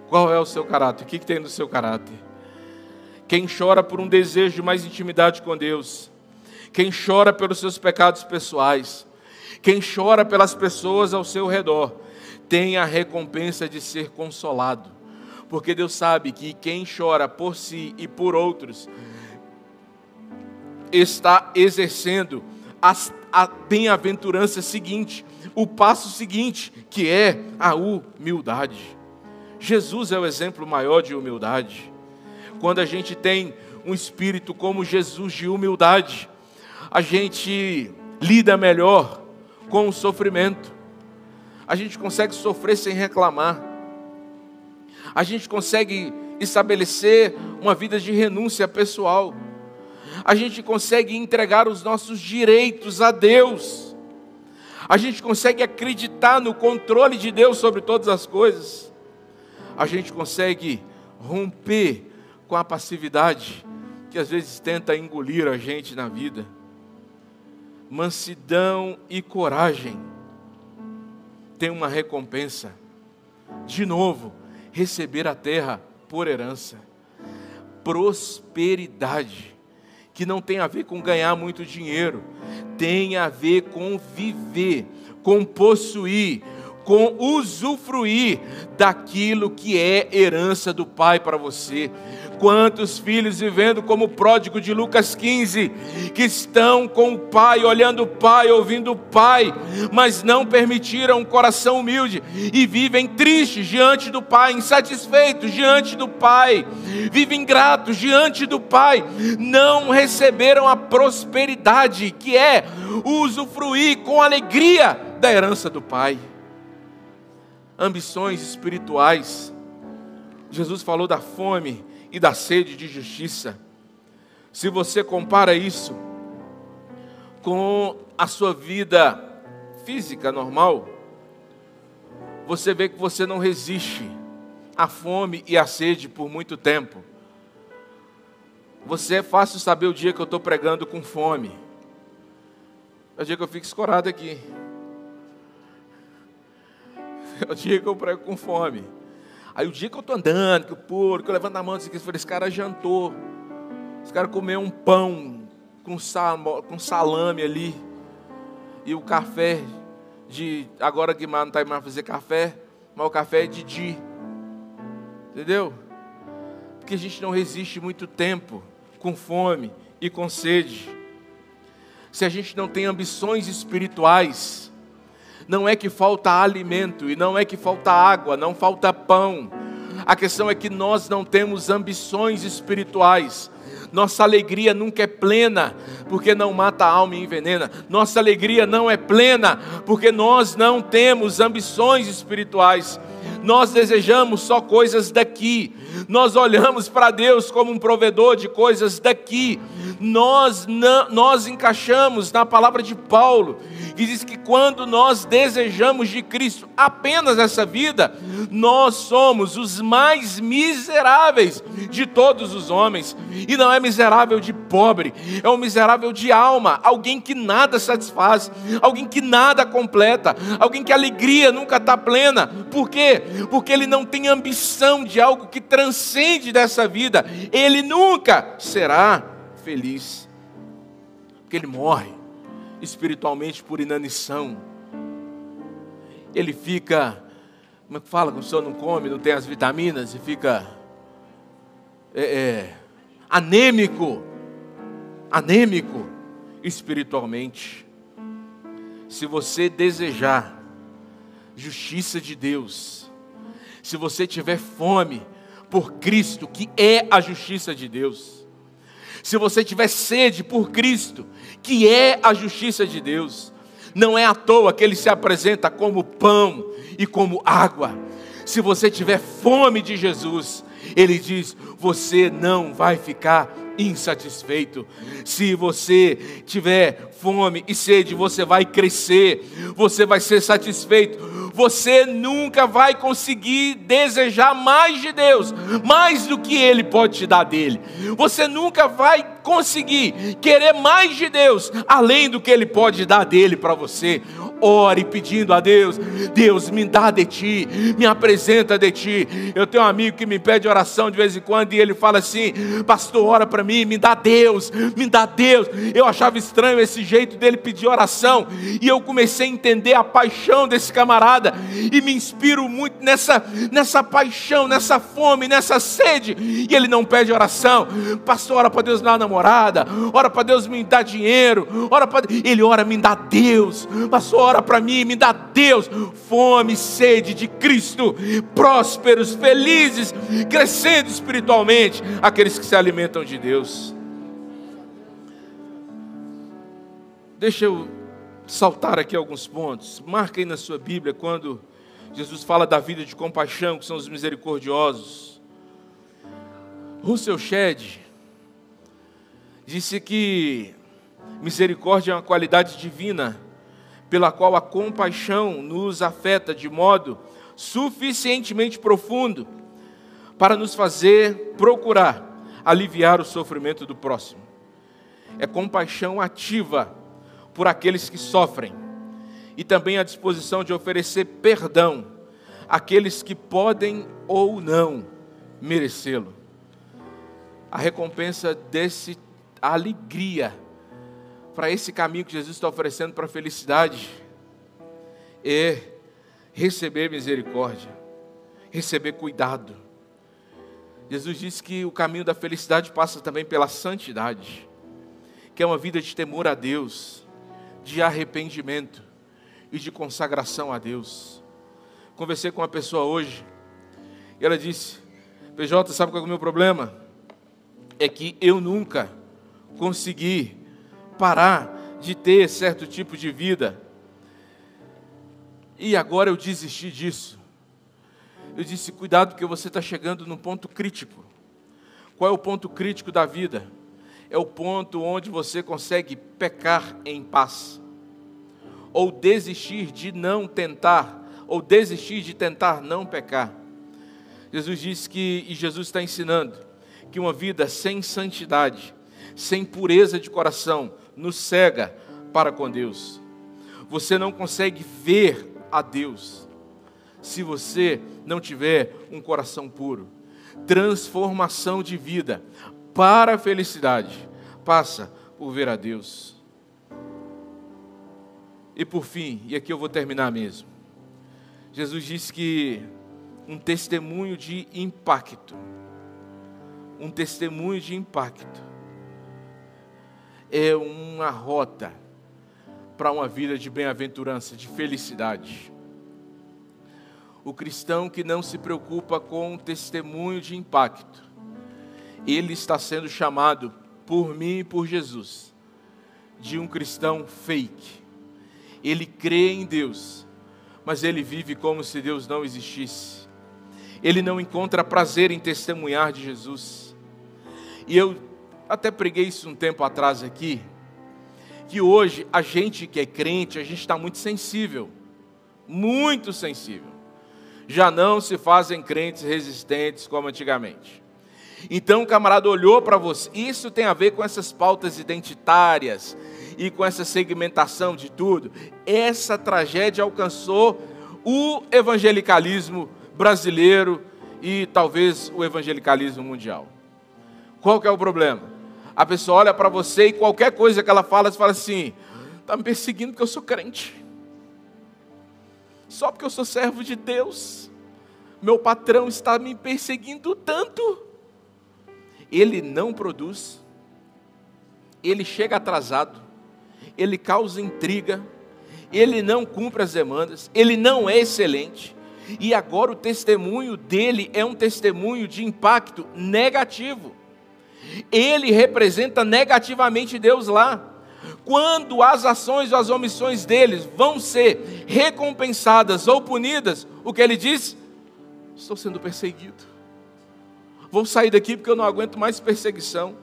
Qual é o seu caráter? O que, que tem no seu caráter? Quem chora por um desejo de mais intimidade com Deus, quem chora pelos seus pecados pessoais, quem chora pelas pessoas ao seu redor, tem a recompensa de ser consolado porque Deus sabe que quem chora por si e por outros está exercendo a bem-aventurança seguinte, o passo seguinte, que é a humildade. Jesus é o exemplo maior de humildade. Quando a gente tem um espírito como Jesus de humildade, a gente lida melhor com o sofrimento. A gente consegue sofrer sem reclamar a gente consegue estabelecer uma vida de renúncia pessoal, a gente consegue entregar os nossos direitos a Deus, a gente consegue acreditar no controle de Deus sobre todas as coisas, a gente consegue romper com a passividade que às vezes tenta engolir a gente na vida. Mansidão e coragem tem uma recompensa. De novo, receber a terra por herança. Prosperidade, que não tem a ver com ganhar muito dinheiro, tem a ver com viver, com possuir, com usufruir daquilo que é herança do Pai para você. Quantos filhos vivendo como o pródigo de Lucas 15, que estão com o pai, olhando o pai, ouvindo o pai, mas não permitiram um coração humilde e vivem tristes diante do pai, insatisfeitos diante do pai, vivem gratos diante do pai, não receberam a prosperidade que é usufruir com alegria da herança do pai. Ambições espirituais. Jesus falou da fome e da sede de justiça. Se você compara isso com a sua vida física normal, você vê que você não resiste à fome e à sede por muito tempo. Você é fácil saber o dia que eu estou pregando com fome. É o dia que eu fico escorado aqui. É o dia que eu prego com fome. Aí o dia que eu estou andando, que eu puro, que eu levanto a mão e digo, esse cara jantou. Esse cara comeu um pão com, sal, com salame ali. E o café de. Agora que não está mais fazer café, mas o café é de di. Entendeu? Porque a gente não resiste muito tempo com fome e com sede. Se a gente não tem ambições espirituais, não é que falta alimento e não é que falta água, não falta pão. A questão é que nós não temos ambições espirituais, Nossa alegria nunca é plena, porque não mata a alma e envenena. Nossa alegria não é plena, porque nós não temos ambições espirituais. Nós desejamos só coisas daqui. Nós olhamos para Deus como um provedor de coisas daqui. Nós não, nós encaixamos na palavra de Paulo, que diz que quando nós desejamos de Cristo apenas essa vida, nós somos os mais miseráveis de todos os homens. E não é miserável de pobre, é um miserável de alma, alguém que nada satisfaz, alguém que nada completa, alguém que a alegria nunca está plena. Por quê? Porque ele não tem ambição de algo que transcende dessa vida. Ele nunca será feliz. Porque ele morre espiritualmente por inanição. Ele fica, como é que fala, quando o senhor não come, não tem as vitaminas e fica é, é, anêmico, anêmico espiritualmente. Se você desejar justiça de Deus, se você tiver fome por Cristo, que é a justiça de Deus, se você tiver sede por Cristo, que é a justiça de Deus, não é à toa que ele se apresenta como pão e como água. Se você tiver fome de Jesus, ele diz: você não vai ficar insatisfeito. Se você tiver fome e sede, você vai crescer, você vai ser satisfeito. Você nunca vai conseguir desejar mais de Deus, mais do que Ele pode te dar dele. Você nunca vai conseguir querer mais de Deus, além do que Ele pode dar dele para você ore pedindo a Deus: Deus, me dá de ti, me apresenta de ti. Eu tenho um amigo que me pede oração de vez em quando e ele fala assim: Pastor, ora para mim, me dá Deus, me dá Deus. Eu achava estranho esse jeito dele pedir oração e eu comecei a entender a paixão desse camarada e me inspiro muito nessa, nessa paixão, nessa fome, nessa sede. E ele não pede oração, Pastor, ora para Deus me dar namorada, ora para Deus me dar dinheiro, ora para ele ora, me dá Deus, Pastor, ora para mim, me dá Deus fome, sede de Cristo, prósperos, felizes, crescendo espiritualmente, aqueles que se alimentam de Deus. Deixa eu saltar aqui alguns pontos. Marquem na sua Bíblia quando Jesus fala da vida de compaixão, que são os misericordiosos. Russell Shedd disse que misericórdia é uma qualidade divina pela qual a compaixão nos afeta de modo suficientemente profundo para nos fazer procurar aliviar o sofrimento do próximo. É compaixão ativa por aqueles que sofrem e também a disposição de oferecer perdão àqueles que podem ou não merecê-lo. A recompensa desse alegria para esse caminho que Jesus está oferecendo para a felicidade é receber misericórdia, receber cuidado. Jesus disse que o caminho da felicidade passa também pela santidade, que é uma vida de temor a Deus, de arrependimento e de consagração a Deus. Conversei com uma pessoa hoje e ela disse: PJ, sabe qual é o meu problema? É que eu nunca consegui parar de ter certo tipo de vida. E agora eu desisti disso. Eu disse: cuidado, porque você está chegando num ponto crítico. Qual é o ponto crítico da vida? É o ponto onde você consegue pecar em paz, ou desistir de não tentar, ou desistir de tentar não pecar. Jesus disse que, e Jesus está ensinando, que uma vida sem santidade, sem pureza de coração, nos cega para com Deus. Você não consegue ver a Deus se você não tiver um coração puro. Transformação de vida para a felicidade passa por ver a Deus. E por fim, e aqui eu vou terminar mesmo. Jesus disse que um testemunho de impacto, um testemunho de impacto é uma rota para uma vida de bem-aventurança, de felicidade. O cristão que não se preocupa com testemunho de impacto, ele está sendo chamado por mim e por Jesus, de um cristão fake. Ele crê em Deus, mas ele vive como se Deus não existisse. Ele não encontra prazer em testemunhar de Jesus. E eu até preguei isso um tempo atrás aqui, que hoje a gente que é crente, a gente está muito sensível, muito sensível. Já não se fazem crentes resistentes como antigamente. Então o camarada olhou para você. Isso tem a ver com essas pautas identitárias e com essa segmentação de tudo. Essa tragédia alcançou o evangelicalismo brasileiro e talvez o evangelicalismo mundial. Qual que é o problema? A pessoa olha para você e qualquer coisa que ela fala, você fala assim: está me perseguindo porque eu sou crente. Só porque eu sou servo de Deus. Meu patrão está me perseguindo tanto ele não produz, ele chega atrasado, ele causa intriga, ele não cumpre as demandas, ele não é excelente, e agora o testemunho dele é um testemunho de impacto negativo. Ele representa negativamente Deus lá. Quando as ações ou as omissões deles vão ser recompensadas ou punidas, o que ele diz? Estou sendo perseguido vou sair daqui porque eu não aguento mais perseguição.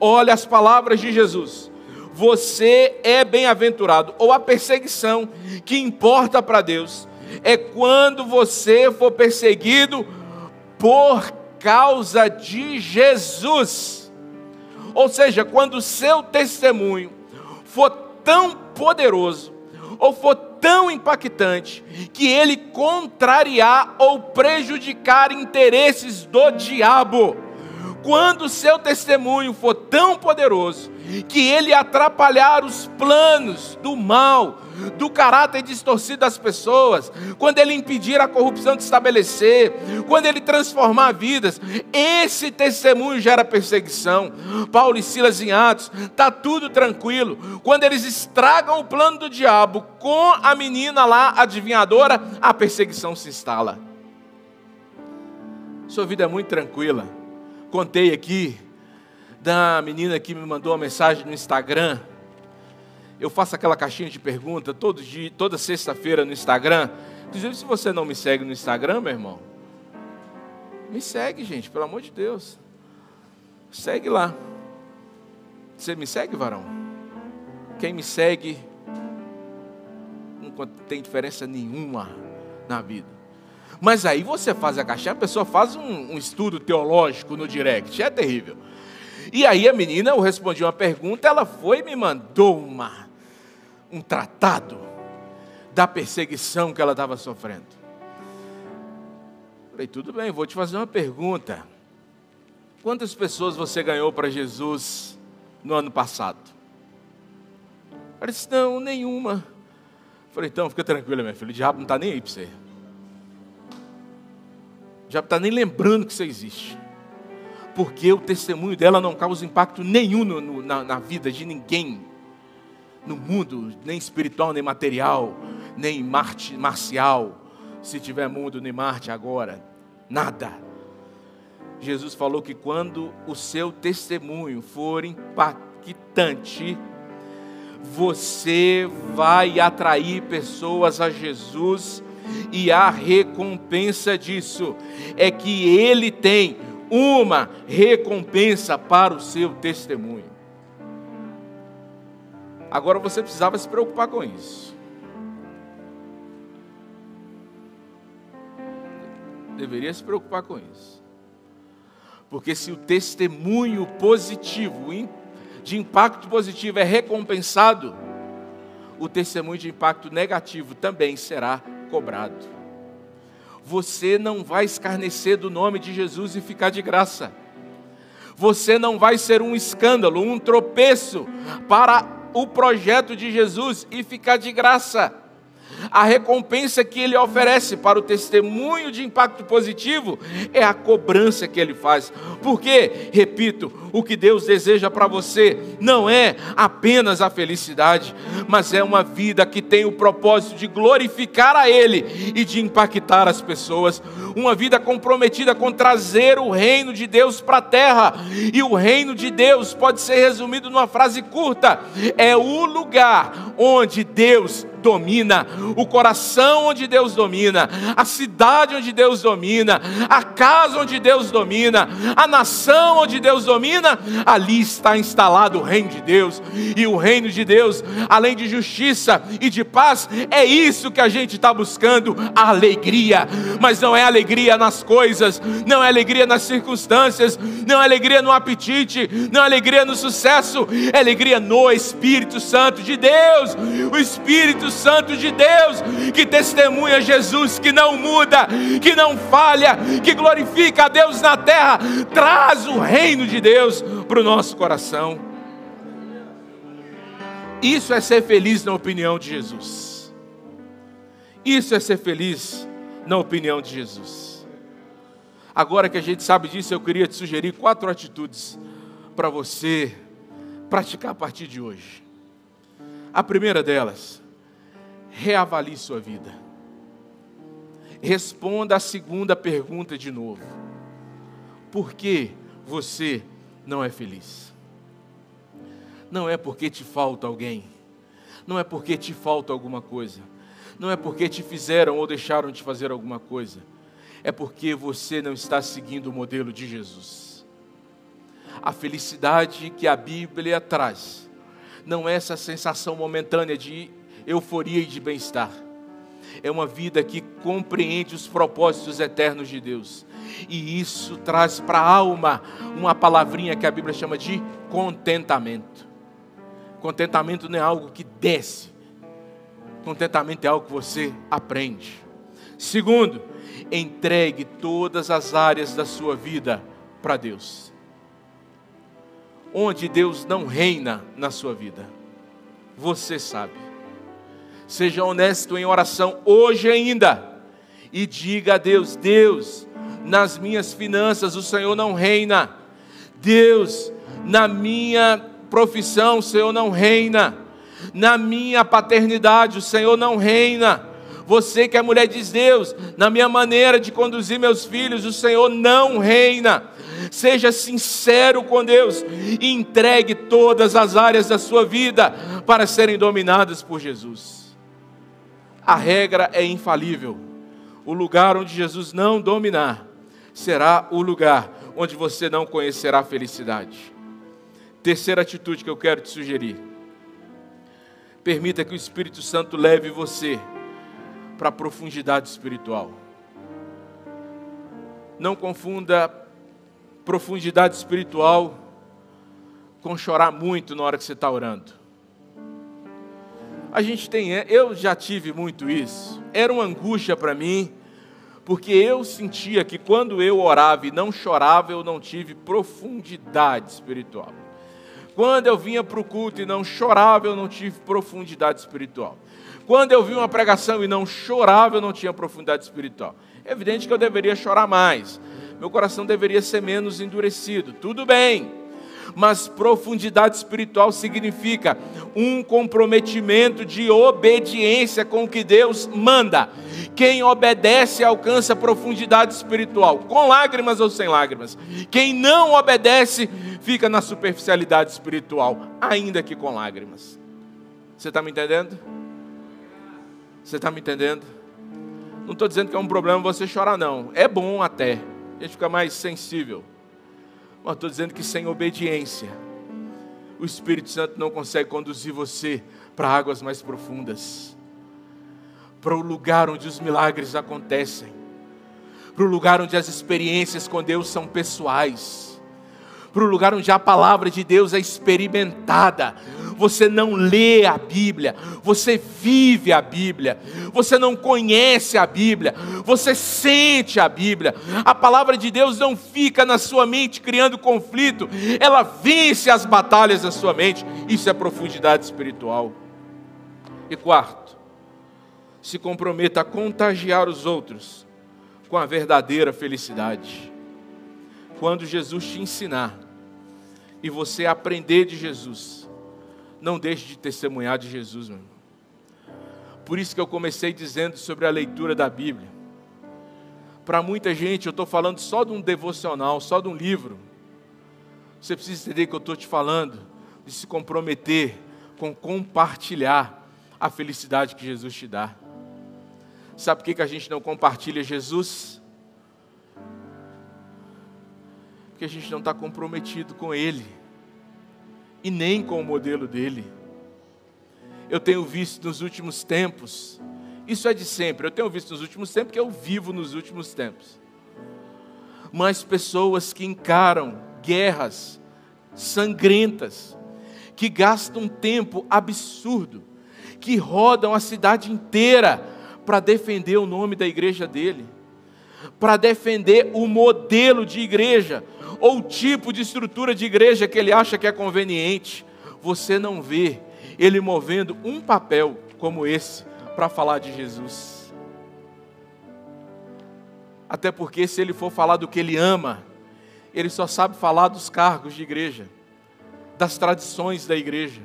Olha as palavras de Jesus. Você é bem-aventurado, ou a perseguição que importa para Deus é quando você for perseguido por causa de Jesus. Ou seja, quando o seu testemunho for tão poderoso, ou for tão impactante que ele contrariar ou prejudicar interesses do diabo. Quando o seu testemunho for tão poderoso que ele atrapalhar os planos do mal, do caráter distorcido das pessoas, quando ele impedir a corrupção de estabelecer, quando ele transformar vidas, esse testemunho gera perseguição. Paulo e Silas em Atos, está tudo tranquilo. Quando eles estragam o plano do diabo com a menina lá, adivinhadora, a perseguição se instala. Sua vida é muito tranquila. Contei aqui da menina que me mandou uma mensagem no Instagram eu faço aquela caixinha de pergunta todo dia, toda sexta-feira no Instagram. Inclusive, se você não me segue no Instagram, meu irmão, me segue, gente, pelo amor de Deus. Segue lá. Você me segue, varão? Quem me segue não tem diferença nenhuma na vida. Mas aí você faz a caixinha, a pessoa faz um, um estudo teológico no direct, é terrível. E aí a menina, eu respondi uma pergunta, ela foi e me mandou uma um tratado da perseguição que ela estava sofrendo. Falei, tudo bem, vou te fazer uma pergunta. Quantas pessoas você ganhou para Jesus no ano passado? Ela disse, não, nenhuma. Falei, então fica tranquila, minha filha, o diabo não está nem aí para você. Diabo está nem lembrando que você existe. Porque o testemunho dela não causa impacto nenhum no, no, na, na vida de ninguém no mundo, nem espiritual, nem material, nem Marte, marcial, se tiver mundo nem Marte agora, nada. Jesus falou que quando o seu testemunho for impactante, você vai atrair pessoas a Jesus e a recompensa disso é que ele tem uma recompensa para o seu testemunho. Agora você precisava se preocupar com isso. Deveria se preocupar com isso. Porque se o testemunho positivo, de impacto positivo, é recompensado, o testemunho de impacto negativo também será cobrado. Você não vai escarnecer do nome de Jesus e ficar de graça. Você não vai ser um escândalo, um tropeço para o projeto de Jesus e ficar de graça. A recompensa que ele oferece para o testemunho de impacto positivo é a cobrança que ele faz. Porque, repito, o que Deus deseja para você não é apenas a felicidade, mas é uma vida que tem o propósito de glorificar a Ele e de impactar as pessoas. Uma vida comprometida com trazer o reino de Deus para a terra. E o reino de Deus pode ser resumido numa frase curta: é o lugar onde Deus domina, o coração onde Deus domina, a cidade onde Deus domina, a casa onde Deus domina, a nação onde Deus domina, ali está instalado o reino de Deus. E o reino de Deus, além de justiça e de paz, é isso que a gente está buscando: a alegria. Mas não é alegria nas coisas, não é alegria nas circunstâncias, não é alegria no apetite, não é alegria no sucesso, é alegria no Espírito Santo de Deus. O Espírito Santo de Deus, que testemunha Jesus, que não muda, que não falha, que glorifica a Deus na terra, traz o reino de Deus para o nosso coração. Isso é ser feliz na opinião de Jesus. Isso é ser feliz na opinião de Jesus. Agora que a gente sabe disso, eu queria te sugerir quatro atitudes para você praticar a partir de hoje. A primeira delas, reavalie sua vida. Responda a segunda pergunta de novo. Por que você não é feliz? Não é porque te falta alguém, não é porque te falta alguma coisa, não é porque te fizeram ou deixaram de fazer alguma coisa, é porque você não está seguindo o modelo de Jesus. A felicidade que a Bíblia traz não é essa sensação momentânea de euforia e de bem-estar. É uma vida que compreende os propósitos eternos de Deus. E isso traz para a alma uma palavrinha que a Bíblia chama de contentamento. Contentamento não é algo que desce. Contentamento é algo que você aprende. Segundo, entregue todas as áreas da sua vida para Deus. Onde Deus não reina na sua vida, você sabe. Seja honesto em oração hoje ainda e diga a Deus: Deus, nas minhas finanças o Senhor não reina. Deus, na minha profissão o Senhor não reina. Na minha paternidade o Senhor não reina. Você que é mulher diz Deus, na minha maneira de conduzir meus filhos, o Senhor não reina. Seja sincero com Deus e entregue todas as áreas da sua vida para serem dominadas por Jesus a regra é infalível. O lugar onde Jesus não dominar será o lugar onde você não conhecerá a felicidade. Terceira atitude que eu quero te sugerir: permita que o Espírito Santo leve você para a profundidade espiritual. Não confunda profundidade espiritual com chorar muito na hora que você está orando. A gente tem, é, eu já tive muito isso. Era uma angústia para mim, porque eu sentia que quando eu orava e não chorava, eu não tive profundidade espiritual. Quando eu vinha para o culto e não chorava, eu não tive profundidade espiritual. Quando eu vi uma pregação e não chorava, eu não tinha profundidade espiritual. É evidente que eu deveria chorar mais. Meu coração deveria ser menos endurecido. Tudo bem mas profundidade espiritual significa um comprometimento de obediência com o que Deus manda. Quem obedece alcança profundidade espiritual, com lágrimas ou sem lágrimas. Quem não obedece fica na superficialidade espiritual, ainda que com lágrimas. Você está me entendendo? Você está me entendendo? Não estou dizendo que é um problema você chorar, não. É bom até. A gente fica mais sensível. Mas estou dizendo que sem obediência, o Espírito Santo não consegue conduzir você para águas mais profundas, para o lugar onde os milagres acontecem, para o lugar onde as experiências com Deus são pessoais para o lugar onde a palavra de Deus é experimentada. Você não lê a Bíblia, você vive a Bíblia. Você não conhece a Bíblia, você sente a Bíblia. A palavra de Deus não fica na sua mente criando conflito, ela vence as batalhas da sua mente. Isso é profundidade espiritual. E quarto, se comprometa a contagiar os outros com a verdadeira felicidade. Quando Jesus te ensinar e você aprender de Jesus, não deixe de testemunhar de Jesus, meu irmão. Por isso que eu comecei dizendo sobre a leitura da Bíblia. Para muita gente, eu estou falando só de um devocional, só de um livro. Você precisa entender que eu estou te falando de se comprometer com compartilhar a felicidade que Jesus te dá. Sabe por que, que a gente não compartilha Jesus? Porque a gente não está comprometido com Ele e nem com o modelo dele. Eu tenho visto nos últimos tempos, isso é de sempre, eu tenho visto nos últimos tempos, porque eu vivo nos últimos tempos. Mas pessoas que encaram guerras sangrentas, que gastam um tempo absurdo, que rodam a cidade inteira para defender o nome da igreja dele, para defender o modelo de igreja, ou o tipo de estrutura de igreja que ele acha que é conveniente. Você não vê ele movendo um papel como esse para falar de Jesus. Até porque, se ele for falar do que ele ama, ele só sabe falar dos cargos de igreja, das tradições da igreja.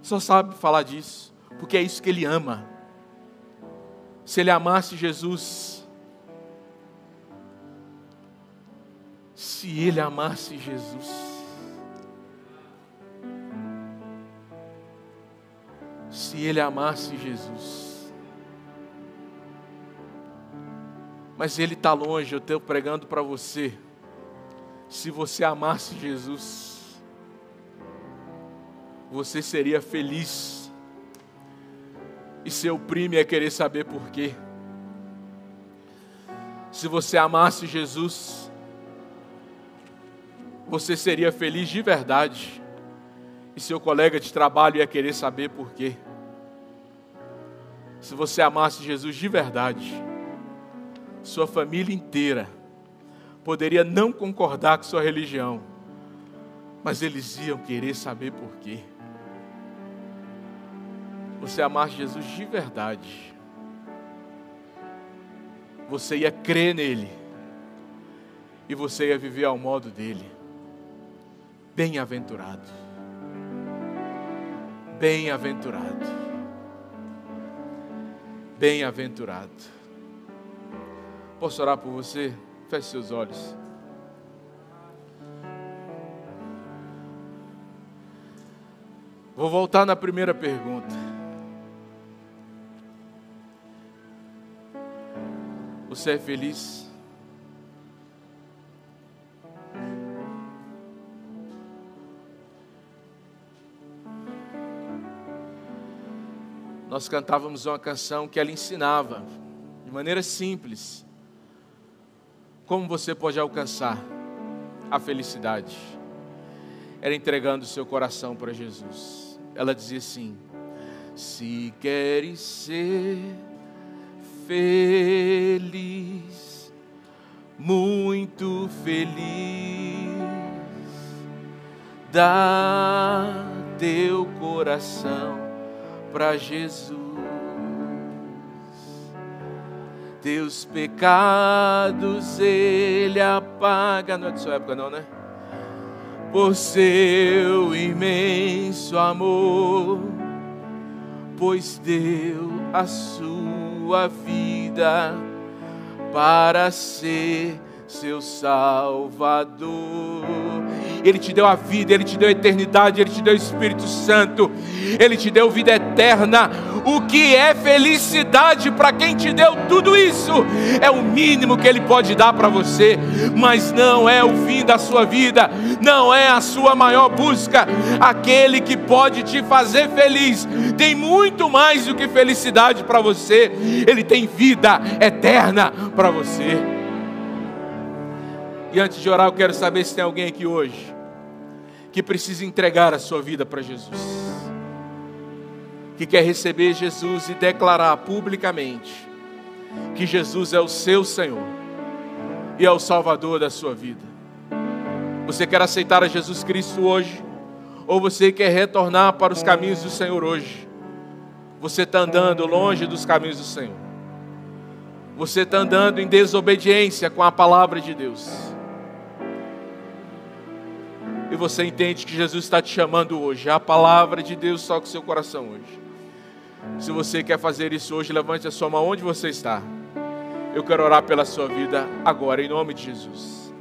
Só sabe falar disso, porque é isso que ele ama se ele amasse Jesus, se ele amasse Jesus, se ele amasse Jesus, mas ele está longe, eu estou pregando para você. Se você amasse Jesus, você seria feliz e seu primo ia querer saber por quê. Se você amasse Jesus, você seria feliz de verdade. E seu colega de trabalho ia querer saber por quê. Se você amasse Jesus de verdade, sua família inteira poderia não concordar com sua religião, mas eles iam querer saber por quê você amasse Jesus de verdade, você ia crer nele e você ia viver ao modo dele. Bem-aventurado. Bem-aventurado. Bem-aventurado. Posso orar por você? Feche seus olhos. Vou voltar na primeira pergunta. Você é feliz? Nós cantávamos uma canção que ela ensinava, de maneira simples, como você pode alcançar a felicidade. Era entregando o seu coração para Jesus. Ela dizia assim: Se queres ser feliz, muito feliz. Dá teu coração para Jesus. Teus pecados ele apaga. Não é de sua época, não, né? Por seu imenso amor, pois deu a sua vida para ser seu Salvador. Ele te deu a vida, Ele te deu a eternidade, Ele te deu o Espírito Santo, Ele te deu vida eterna. O que é felicidade para quem te deu tudo isso? É o mínimo que Ele pode dar para você, mas não é o fim da sua vida, não é a sua maior busca. Aquele que pode te fazer feliz tem muito mais do que felicidade para você, Ele tem vida eterna para você. E antes de orar, eu quero saber se tem alguém aqui hoje que precisa entregar a sua vida para Jesus, que quer receber Jesus e declarar publicamente que Jesus é o seu Senhor e é o Salvador da sua vida. Você quer aceitar a Jesus Cristo hoje? Ou você quer retornar para os caminhos do Senhor hoje? Você está andando longe dos caminhos do Senhor. Você está andando em desobediência com a palavra de Deus. E você entende que Jesus está te chamando hoje. A palavra de Deus toca o seu coração hoje. Se você quer fazer isso hoje, levante a sua mão onde você está. Eu quero orar pela sua vida agora, em nome de Jesus.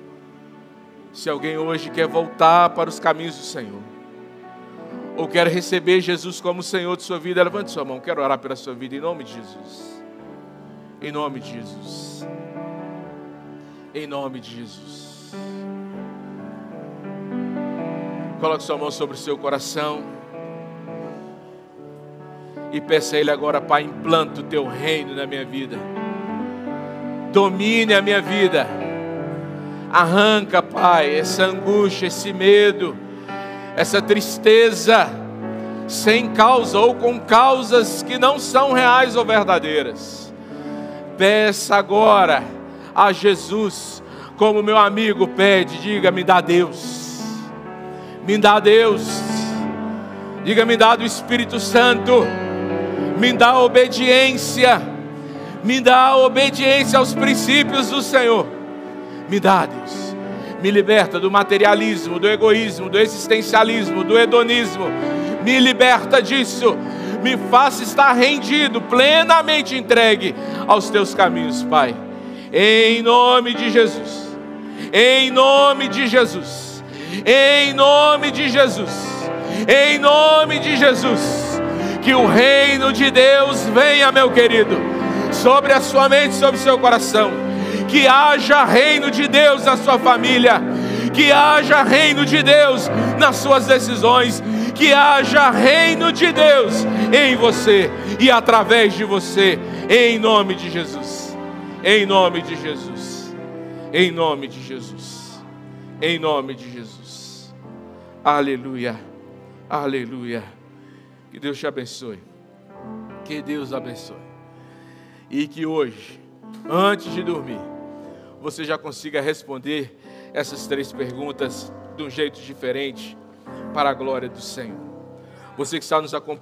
Se alguém hoje quer voltar para os caminhos do Senhor, ou quer receber Jesus como Senhor de sua vida, levante sua mão. Quero orar pela sua vida em nome de Jesus. Em nome de Jesus. Em nome de Jesus. Coloque sua mão sobre o seu coração. E peça a Ele agora, Pai, implanta o teu reino na minha vida. Domine a minha vida. Arranca, Pai, essa angústia, esse medo, essa tristeza, sem causa ou com causas que não são reais ou verdadeiras. Peça agora a Jesus, como meu amigo pede, diga: me dá Deus, me dá Deus, diga: me dá do Espírito Santo. Me dá obediência, me dá obediência aos princípios do Senhor. Me dá, Deus, me liberta do materialismo, do egoísmo, do existencialismo, do hedonismo, me liberta disso, me faça estar rendido, plenamente entregue aos teus caminhos, Pai. Em nome de Jesus, em nome de Jesus, em nome de Jesus, em nome de Jesus que o reino de Deus venha, meu querido, sobre a sua mente, sobre o seu coração. Que haja reino de Deus na sua família. Que haja reino de Deus nas suas decisões. Que haja reino de Deus em você e através de você, em nome de Jesus. Em nome de Jesus. Em nome de Jesus. Em nome de. Aleluia. Aleluia. Que Deus te abençoe. Que Deus abençoe. E que hoje, antes de dormir, você já consiga responder essas três perguntas de um jeito diferente para a glória do Senhor. Você que está nos acompanhando.